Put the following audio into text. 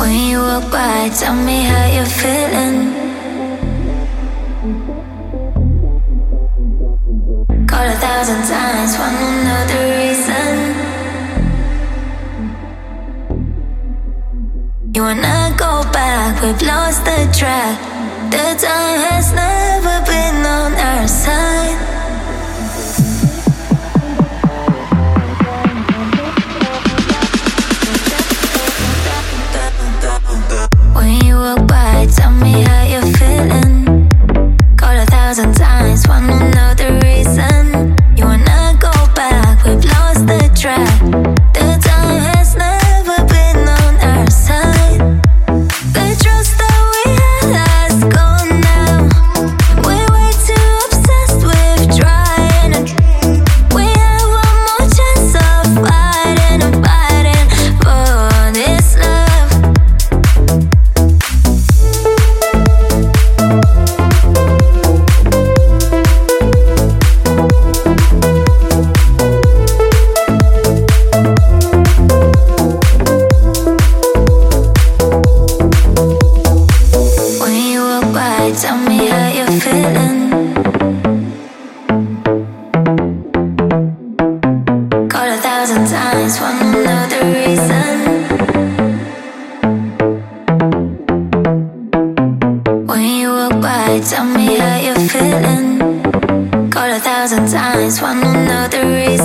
When you walk by, tell me how you're feeling. Call a thousand times, wanna know the reason. You wanna go back, we've lost the track. The time All a thousand times, wanna know the reason. When you walk by, tell me how you're feeling. Call a thousand times, wanna know the reason.